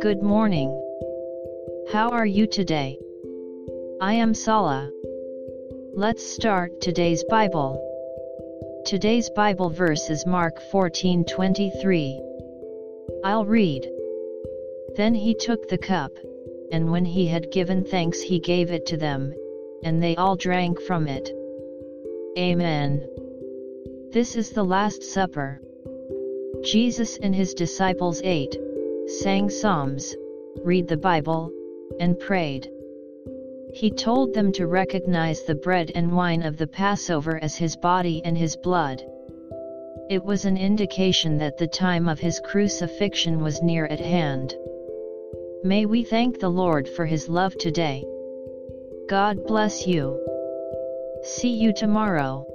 Good morning. How are you today? I am Sala. Let's start today's Bible. Today's Bible verse is Mark 14:23. I'll read. Then he took the cup, and when he had given thanks he gave it to them, and they all drank from it. Amen. This is the Last Supper. Jesus and his disciples ate, sang psalms, read the Bible, and prayed. He told them to recognize the bread and wine of the Passover as his body and his blood. It was an indication that the time of his crucifixion was near at hand. May we thank the Lord for his love today. God bless you. See you tomorrow.